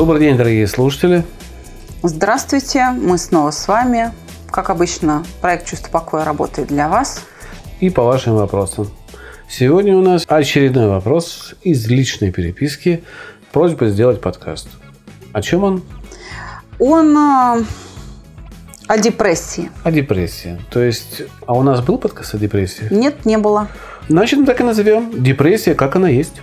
Добрый день, дорогие слушатели. Здравствуйте, мы снова с вами. Как обычно, проект «Чувство покоя» работает для вас. И по вашим вопросам. Сегодня у нас очередной вопрос из личной переписки. Просьба сделать подкаст. О чем он? Он э, о депрессии. О депрессии. То есть, а у нас был подкаст о депрессии? Нет, не было. Значит, мы так и назовем. Депрессия, как она есть.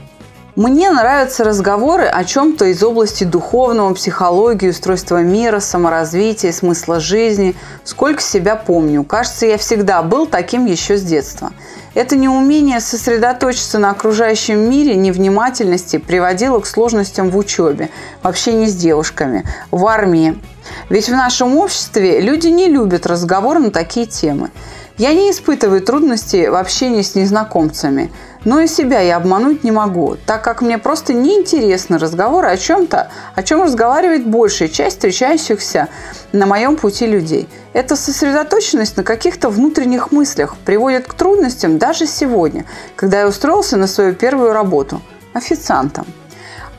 Мне нравятся разговоры о чем-то из области духовного, психологии, устройства мира, саморазвития, смысла жизни. Сколько себя помню. Кажется, я всегда был таким еще с детства. Это неумение сосредоточиться на окружающем мире, невнимательности приводило к сложностям в учебе, в общении с девушками, в армии. Ведь в нашем обществе люди не любят разговоры на такие темы. Я не испытываю трудностей в общении с незнакомцами, но и себя я обмануть не могу, так как мне просто неинтересны разговоры о чем-то, о чем разговаривает большая часть встречающихся на моем пути людей. Эта сосредоточенность на каких-то внутренних мыслях приводит к трудностям даже сегодня, когда я устроился на свою первую работу – официантом.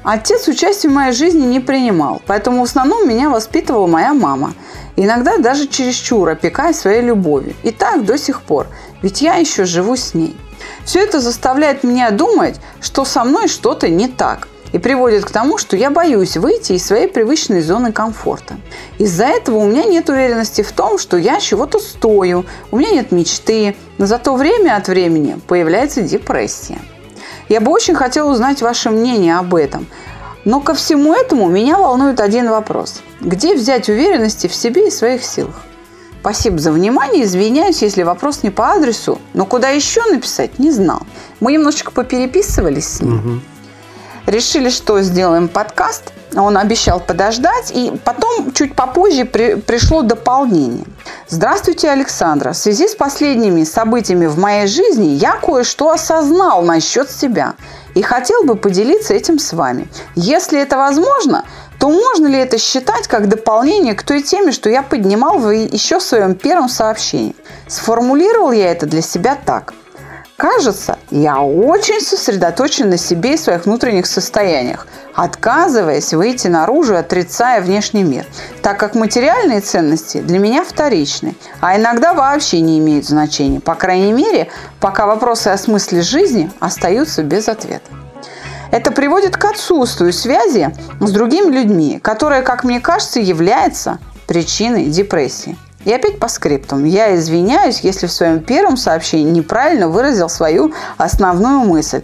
Отец участия в моей жизни не принимал, поэтому в основном меня воспитывала моя мама. Иногда даже чересчур опекая своей любовью. И так до сих пор, ведь я еще живу с ней. Все это заставляет меня думать, что со мной что-то не так. И приводит к тому, что я боюсь выйти из своей привычной зоны комфорта. Из-за этого у меня нет уверенности в том, что я чего-то стою, у меня нет мечты, но зато время от времени появляется депрессия. Я бы очень хотела узнать ваше мнение об этом. Но ко всему этому меня волнует один вопрос. Где взять уверенности в себе и своих силах? Спасибо за внимание. Извиняюсь, если вопрос не по адресу. Но куда еще написать, не знал. Мы немножечко попереписывались с ним. Угу. Решили, что сделаем подкаст. Он обещал подождать. И потом, чуть попозже, при, пришло дополнение. Здравствуйте, Александра. В связи с последними событиями в моей жизни я кое-что осознал насчет себя. И хотел бы поделиться этим с вами. Если это возможно, то можно ли это считать как дополнение к той теме, что я поднимал еще в своем первом сообщении? Сформулировал я это для себя так. Кажется, я очень сосредоточен на себе и своих внутренних состояниях, отказываясь выйти наружу и отрицая внешний мир, так как материальные ценности для меня вторичны, а иногда вообще не имеют значения, по крайней мере, пока вопросы о смысле жизни остаются без ответа. Это приводит к отсутствию связи с другими людьми, которая, как мне кажется, является причиной депрессии. И опять по скриптам. Я извиняюсь, если в своем первом сообщении неправильно выразил свою основную мысль.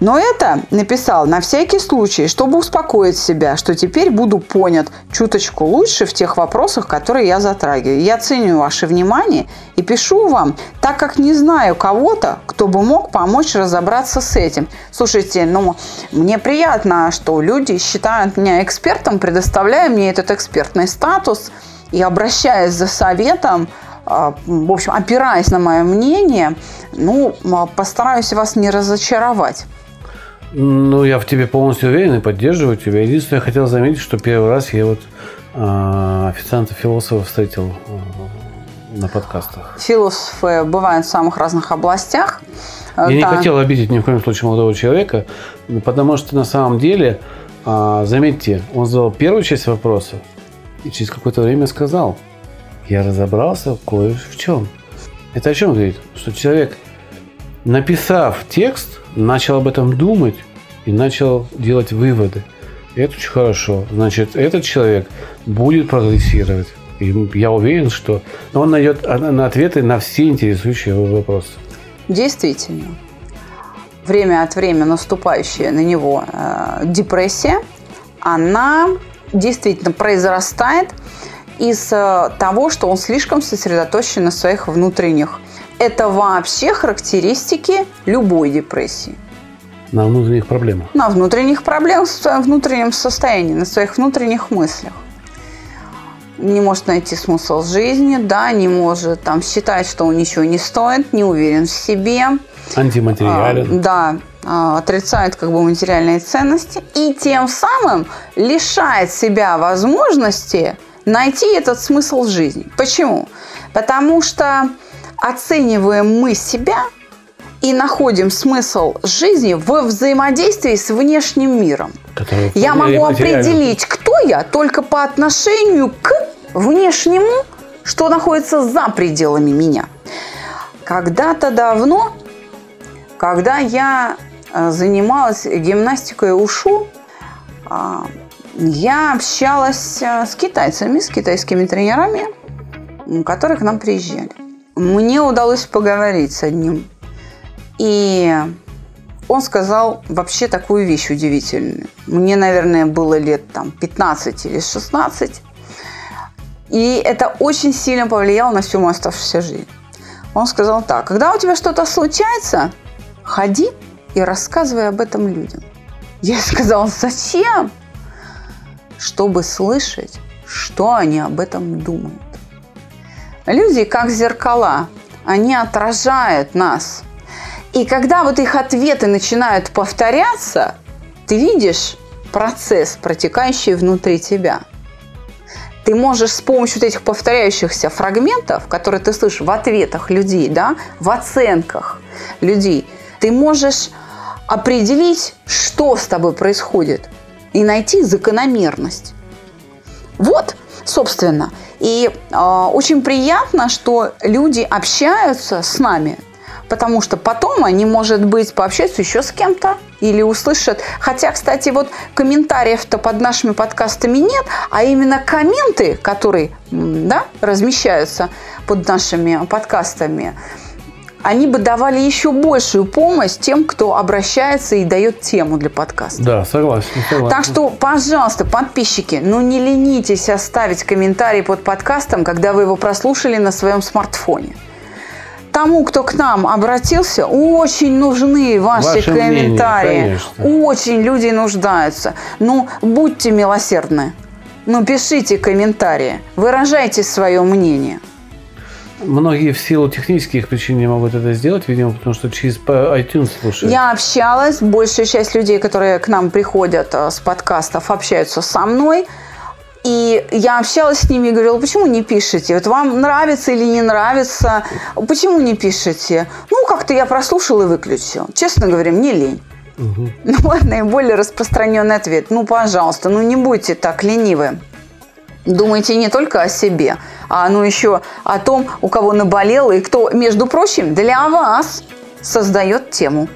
Но это написал на всякий случай, чтобы успокоить себя, что теперь буду понят чуточку лучше в тех вопросах, которые я затрагиваю. Я ценю ваше внимание и пишу вам, так как не знаю кого-то, кто бы мог помочь разобраться с этим. Слушайте, ну, мне приятно, что люди считают меня экспертом, предоставляя мне этот экспертный статус – и обращаясь за советом, а, в общем, опираясь на мое мнение, ну, а, постараюсь вас не разочаровать. Ну, я в тебе полностью уверен и поддерживаю тебя. Единственное, я хотел заметить, что первый раз я вот э, официанта-философа встретил на подкастах. Философы бывают в самых разных областях. Я да. не хотел обидеть ни в коем случае молодого человека, потому что на самом деле, заметьте, он задал первую часть вопроса, и через какое-то время сказал, я разобрался кое в чем. Это о чем говорит? Что человек, написав текст, начал об этом думать и начал делать выводы. Это очень хорошо. Значит, этот человек будет прогрессировать. И я уверен, что он найдет ответы на все интересующие его вопросы. Действительно. Время от времени наступающая на него э, депрессия, она действительно произрастает из э, того, что он слишком сосредоточен на своих внутренних. Это вообще характеристики любой депрессии. На внутренних проблемах. На внутренних проблемах, в своем внутреннем состоянии, на своих внутренних мыслях. Не может найти смысл жизни, да, не может там считать, что он ничего не стоит, не уверен в себе. Антиматериален. А, да, отрицает как бы материальные ценности и тем самым лишает себя возможности найти этот смысл жизни. Почему? Потому что оцениваем мы себя и находим смысл жизни во взаимодействии с внешним миром. который Я могу определить, кто я, только по отношению к внешнему, что находится за пределами меня. Когда-то давно, когда я занималась гимнастикой ушу, а, я общалась э, с китайцами, с китайскими тренерами, которые к нам приезжали. Мне удалось поговорить с одним. И он сказал вообще такую вещь удивительную. Мне, наверное, было лет там 15 или 16. И это очень сильно повлияло на всю мою оставшуюся жизнь. Он сказал так, когда у тебя что-то случается, ходи и рассказывай об этом людям. Я сказала, зачем? Чтобы слышать, что они об этом думают. Люди как зеркала, они отражают нас. И когда вот их ответы начинают повторяться, ты видишь процесс, протекающий внутри тебя. Ты можешь с помощью вот этих повторяющихся фрагментов, которые ты слышишь в ответах людей, да, в оценках людей, ты можешь определить, что с тобой происходит, и найти закономерность. Вот, собственно. И э, очень приятно, что люди общаются с нами, потому что потом они, может быть, пообщаются еще с кем-то или услышат. Хотя, кстати, вот комментариев-то под нашими подкастами нет, а именно комменты, которые да, размещаются под нашими подкастами, они бы давали еще большую помощь тем, кто обращается и дает тему для подкаста. Да, согласен, согласен. Так что, пожалуйста, подписчики, ну не ленитесь оставить комментарий под подкастом, когда вы его прослушали на своем смартфоне. Тому, кто к нам обратился, очень нужны ваши мнение, комментарии. конечно. очень люди нуждаются. Ну, будьте милосердны. Ну, пишите комментарии, выражайте свое мнение. Многие в силу технических причин не могут это сделать, видимо, потому что через iTunes слушают. Я общалась, большая часть людей, которые к нам приходят э, с подкастов, общаются со мной. И я общалась с ними и говорила, почему не пишете? Вот вам нравится или не нравится? Почему не пишете? Ну, как-то я прослушал и выключил. Честно говоря, мне лень. Ну, вот наиболее распространенный ответ. Ну, пожалуйста, ну не будьте так ленивы. Думайте не только о себе, а ну еще о том, у кого наболело и кто, между прочим, для вас создает тему.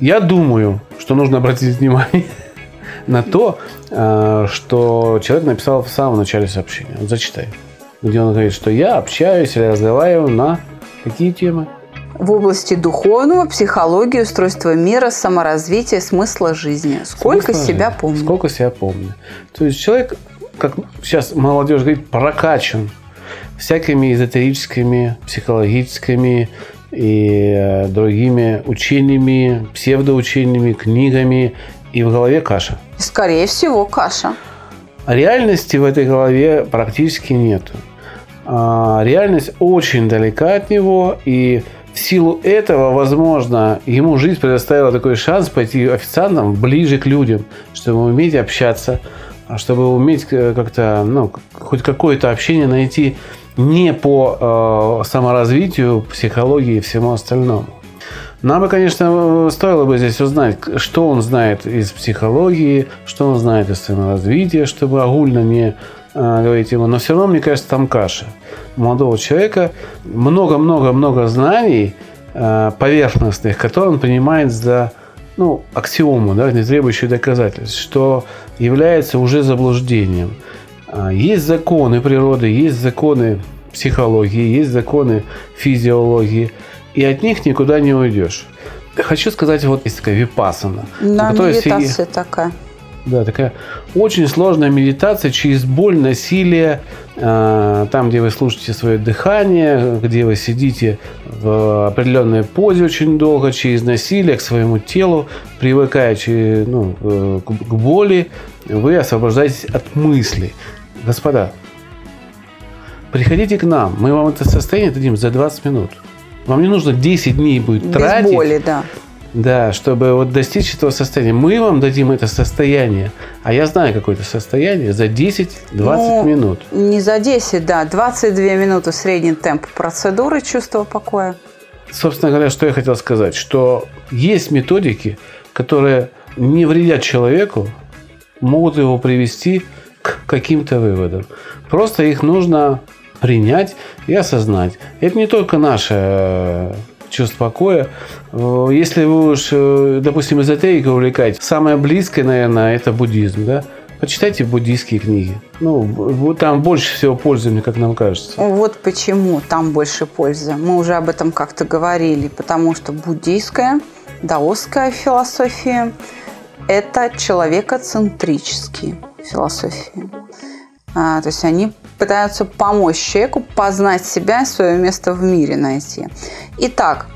Я думаю, что нужно обратить внимание на то, э, что человек написал в самом начале сообщения. Вот зачитай. Где он говорит, что я общаюсь или разговариваю на какие темы? В области духовного, психологии, устройства мира, саморазвития, смысла жизни. Сколько Смысл себя жизни. помню. Сколько себя помню. То есть человек, как сейчас молодежь говорит, прокачан всякими эзотерическими, психологическими и э, другими учениями, псевдоучениями, книгами, и в голове каша. Скорее всего, каша. Реальности в этой голове практически нету. А, Реальность очень далека от него, и в силу этого, возможно, ему жизнь предоставила такой шанс пойти официантом ближе к людям, чтобы уметь общаться, чтобы уметь э, как-то, ну, хоть какое-то общение найти не по э, саморазвитию, психологии и всему остальному. Нам бы, конечно, стоило бы здесь узнать, что он знает из психологии, что он знает из саморазвития, чтобы огульно не э, говорить ему. Но все равно, мне кажется, там каша. У молодого человека много-много-много знаний э, поверхностных, которые он принимает за ну, аксиому, да, не требующую доказательств, что является уже заблуждением. А, Есть законы природы, есть законы психологии, есть законы физиологии, и от них никуда не уйдешь. Хочу сказать, вот есть такая випасана. Да, медитация такая. да, такая очень сложная медитация через боль, насилие э, там, где вы слушаете свое дыхание, где вы сидите в определенной позе очень долго, через насилие к своему телу, привыкая ну, э, к боли, вы освобождаетесь от мыслей. Господа, приходите к нам, мы вам это состояние дадим за 20 минут. Вам не нужно 10 дней будет Без тратить. боли, да. Да, чтобы вот достичь этого состояния. Мы вам дадим это состояние, а я знаю какое-то состояние, за 10-20 ну, минут. Не за 10, да. 22 минуты средний темп процедуры чувства покоя. Собственно говоря, что я хотел сказать, что есть методики, которые не вредят человеку, могут его привести к каким-то выводам. Просто их нужно принять и осознать. Это не только наше чувство покоя. Э, если вы уж, э, допустим, эзотерикой увлекаетесь, самое близкое, наверное, это буддизм, да? Почитайте буддийские книги. Ну, там больше всего пользы, мне как нам кажется. Вот почему там больше пользы. Мы уже об этом как-то говорили. Потому что буддийская, даосская философия – это человекоцентрические философии. А, то есть они пытаются помочь человеку познать себя и свое место в мире найти. Итак,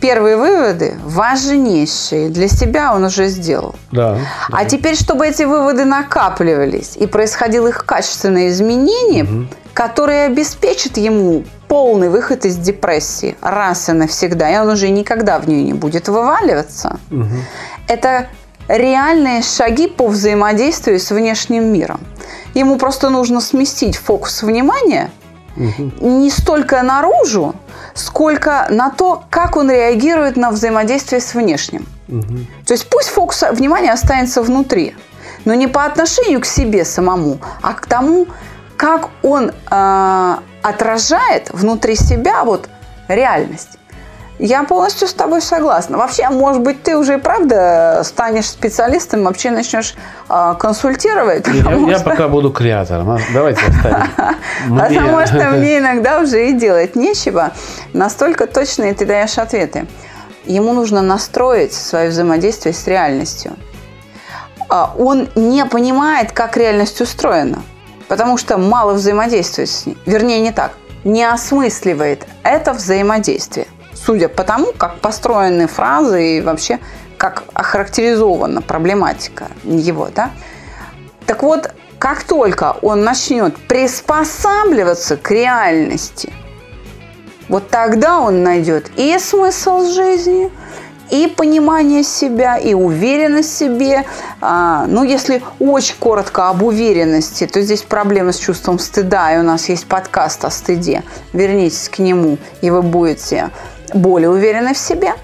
первые выводы важнейшие для себя он уже сделал. Да, а да. теперь, чтобы эти выводы накапливались и происходило их качественное изменение, угу. которое обеспечит ему полный выход из депрессии раз и навсегда, и он уже никогда в нее не будет вываливаться, угу. это реальные шаги по взаимодействию с внешним миром. Ему просто нужно сместить фокус внимания угу. не столько наружу, сколько на то, как он реагирует на взаимодействие с внешним. Угу. То есть пусть фокус внимания останется внутри, но не по отношению к себе самому, а к тому, как он э, отражает внутри себя вот реальность. Я полностью с тобой согласна. Вообще, может быть, ты уже и правда станешь специалистом, вообще начнешь э, консультировать. Я, я что... пока буду креатором. А? Давайте оставим. Потому что мне иногда уже и делать нечего. Настолько точные ты даешь ответы. Ему нужно настроить свое взаимодействие с реальностью. А, он не понимает, как реальность устроена, потому что мало взаимодействует с ней. Вернее, не так. Не осмысливает это взаимодействие судя по тому, как построены фразы и вообще как охарактеризована проблематика его, да. Так вот, как только он начнет приспосабливаться к реальности, вот тогда он найдет и смысл жизни, и понимание себя, и уверенность в себе. А, ну, если очень коротко об уверенности, то здесь проблема с чувством стыда, и у нас есть подкаст о стыде. Вернитесь к нему, и вы будете более уверены в себе.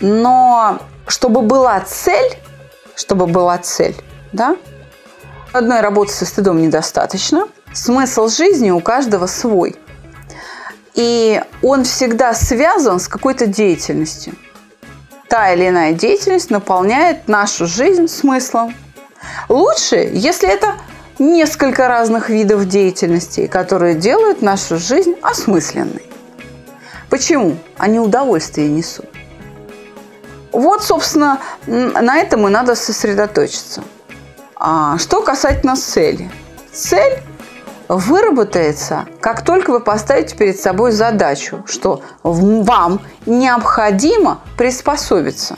Но чтобы была цель, чтобы была цель, да, одной работы со стыдом недостаточно. Смысл жизни у каждого свой. И он всегда связан с какой-то деятельностью. Та или иная деятельность наполняет нашу жизнь смыслом. Лучше, если это несколько разных видов деятельности, которые делают нашу жизнь осмысленной. Почему? Они удовольствие несут. Вот, собственно, на этом и надо сосредоточиться. А что касательно цели. Цель выработается, как только вы поставите перед собой задачу, что вам необходимо приспособиться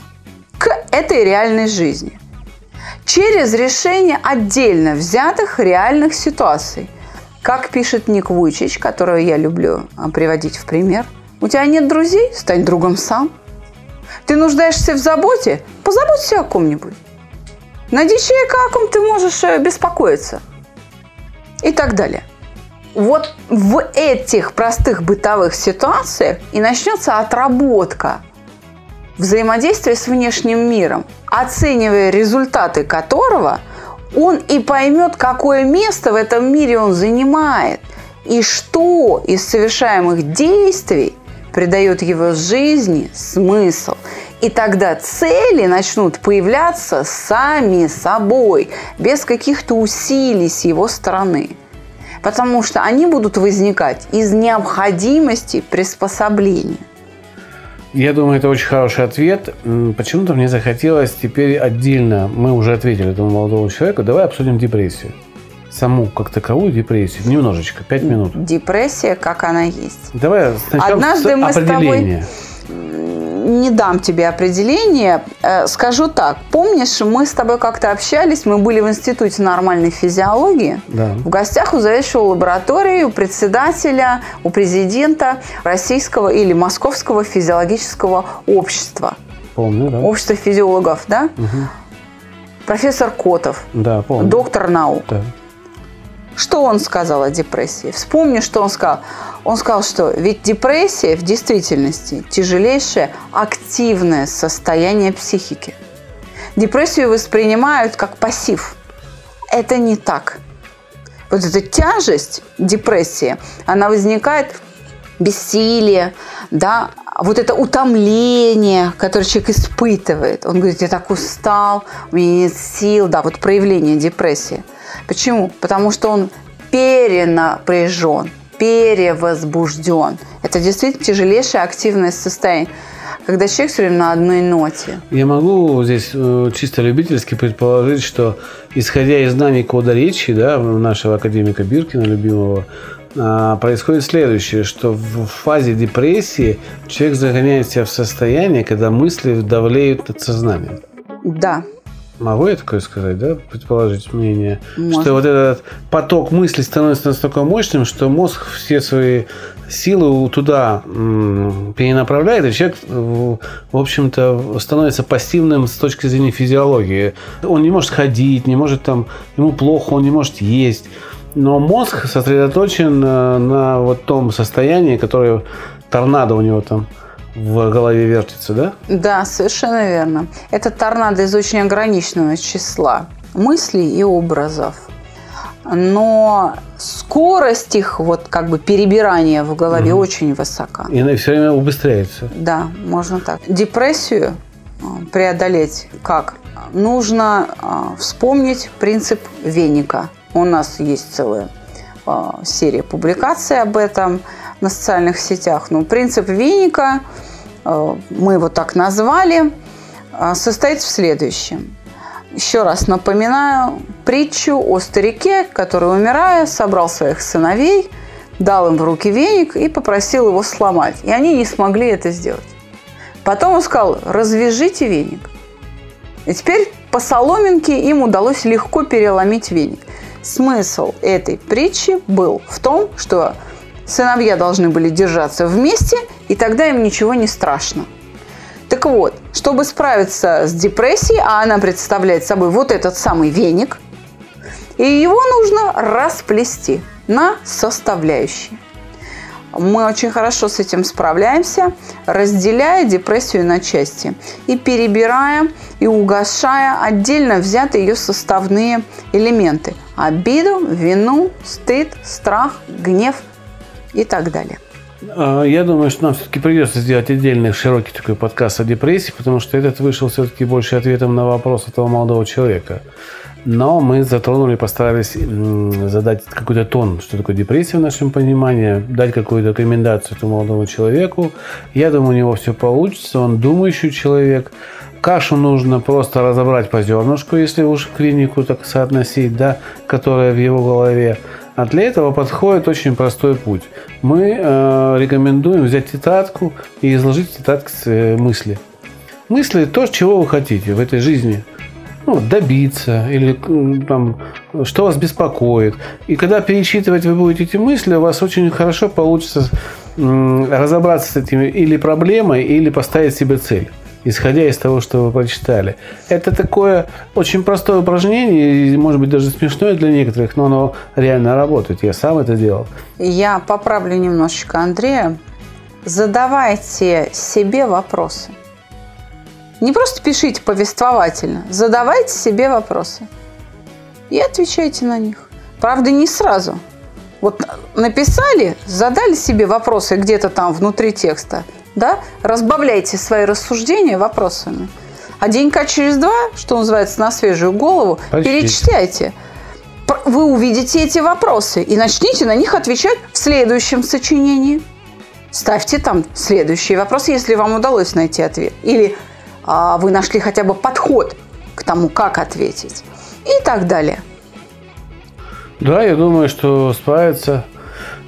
к этой реальной жизни через решение отдельно взятых реальных ситуаций. Как пишет Ник Вуйчич, которого я люблю а, приводить в пример – у тебя нет друзей? Стань другом сам. Ты нуждаешься в заботе? Позаботься о ком-нибудь. Найди человека, о ком ты можешь э, беспокоиться. И так далее. Вот в этих простых бытовых ситуациях и начнется отработка взаимодействия с внешним миром, оценивая результаты которого он и поймет, какое место в этом мире он занимает, и что из совершаемых действий придает его жизни смысл. И тогда цели начнут появляться сами собой, без каких-то усилий с его стороны. Потому что они будут возникать из необходимости приспособления. Я думаю, это очень хороший ответ. Почему-то мне захотелось теперь отдельно, мы уже ответили этому молодому человеку, давай обсудим депрессию. Саму как таковую депрессию? Немножечко, пять минут. Депрессия, как она есть. Давай сначала Однажды с мы с тобой-. Не дам тебе определение. Э, Скажу так. Помнишь, мы с тобой как-то общались, мы были в Институте нормальной физиологии. Да. В гостях у заведующего лаборатории, у председателя, у президента Российского или Московского физиологического общества. Помню, да? Общество физиологов, да? Профессор Котов, Да, помню. доктор наук. Да. Что он сказал о депрессии? Вспомни, что он сказал. Он сказал, что ведь депрессия в действительности тяжелейшее активное состояние психики. Депрессию воспринимают как пассив. Это не так. Вот эта тяжесть депрессии, она возникает бессилие, да, вот это утомление, которое человек испытывает. Он говорит, я так устал, у меня нет сил, да, вот проявление депрессии. Почему? Потому что он перенапряжен, перевозбужден. Это действительно тяжелейшее активное состояние, когда человек все время на одной ноте. Я могу здесь э, чисто любительски предположить, что исходя из знаний кода речи, да, нашего академика Биркина, любимого, происходит следующее, что в фазе депрессии человек загоняет себя в состояние, когда мысли давлеют над сознанием. Да, Могу я такое сказать, да? Предположить мнение. Можно. Что вот этот поток мыслей становится настолько мощным, что мозг все свои силы туда перенаправляет, и человек, в общем-то, становится пассивным с точки зрения физиологии. Он не может ходить, не может там, ему плохо, он не может есть. Но мозг сосредоточен э, на вот том состоянии, которое торнадо у него там в голове вертится, да? Да, совершенно верно. Это торнадо из очень ограниченного числа мыслей и образов. Но скорость их вот как бы перебирания в голове очень высока. И она все время убыстряется. Да, можно так. Депрессию а, преодолеть как? Нужно а, вспомнить принцип веника. У нас есть целая а, серия публикаций об этом на социальных сетях. Но принцип веника, а, мы его так назвали, а, состоит в следующем. Еще раз напоминаю притчу о старике, который, умирая, собрал своих сыновей, дал им в руки веник и попросил его сломать. И они не смогли это сделать. Потом он сказал, развяжите веник. И теперь по соломинке им удалось легко переломить веник. Смысл этой притчи был в том, что сыновья должны были держаться вместе, и тогда им ничего не страшно. Так вот, чтобы справиться с депрессией, а она представляет собой вот этот самый веник, и его нужно расплести на составляющие. Мы очень хорошо с этим справляемся, разделяя депрессию на части и перебирая и угошая отдельно взятые ее составные элементы. Обиду, вину, стыд, страх, гнев и так далее. А, Я думаю, что нам все-таки придется сделать отдельный широкий такой подкаст о депрессии, потому что этот вышел все-таки больше ответом на вопрос этого молодого человека. Но мы затронули, постарались задать какой-то тон, что такое депрессия в нашем понимании, дать какую-то рекомендацию этому молодому человеку. Я думаю, у него все получится, он думающий человек. Кашу нужно просто разобрать по зернышку, если уж клинику так соотносить, да, которая в его голове. А для этого подходит очень простой путь. Мы э, рекомендуем взять тетрадку и изложить в тетрадке мысли. Мысли то, чего вы хотите в этой жизни. Ну, добиться или там, что вас беспокоит. И когда перечитывать вы будете эти мысли, у вас очень хорошо получится разобраться с этими или проблемой, или поставить себе цель исходя из того, что вы прочитали. Это такое очень простое упражнение, и, может быть, даже смешное для некоторых, но оно реально работает. Я сам это делал. Я поправлю немножечко Андрея. Задавайте себе вопросы. Не просто пишите повествовательно, задавайте себе вопросы и отвечайте на них. Правда, не сразу. Вот написали, задали себе вопросы где-то там внутри текста, да, разбавляйте свои рассуждения вопросами. А денька через два, что называется, на свежую голову, Почти. перечитайте. Вы увидите эти вопросы и начните на них отвечать в следующем сочинении. Ставьте там следующие вопросы, если вам удалось найти ответ. Или вы нашли хотя бы подход к тому, как ответить. И так далее. Да, я думаю, что справится.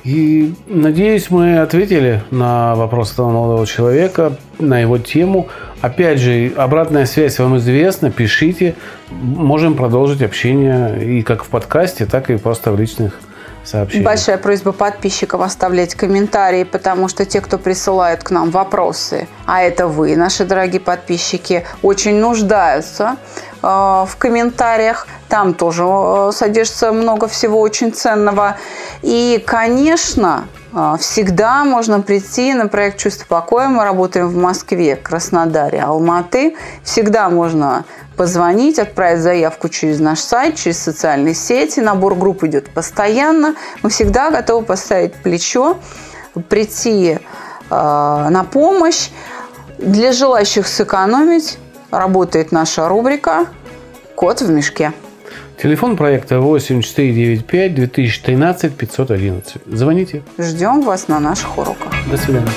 И надеюсь, мы ответили на вопрос этого молодого человека, на его тему. Опять же, обратная связь вам известна, пишите. Можем продолжить общение и как в подкасте, так и просто в личных сообщениях. Большая просьба подписчиков оставлять комментарии, потому что те, кто присылают к нам вопросы, а это вы, наши дорогие подписчики, очень нуждаются э, в комментариях. Там тоже э, содержится много всего очень ценного. И, конечно, всегда можно прийти на проект «Чувство покоя». Мы работаем в Москве, Краснодаре, Алматы. Всегда можно позвонить, отправить заявку через наш сайт, через социальные сети. Набор групп идет постоянно. Мы всегда готовы поставить плечо, прийти э, на помощь. Для желающих сэкономить работает наша рубрика «Кот в мешке». Телефон проекта 8495 2013 511. Звоните. Ждем вас на наших уроках. До свидания.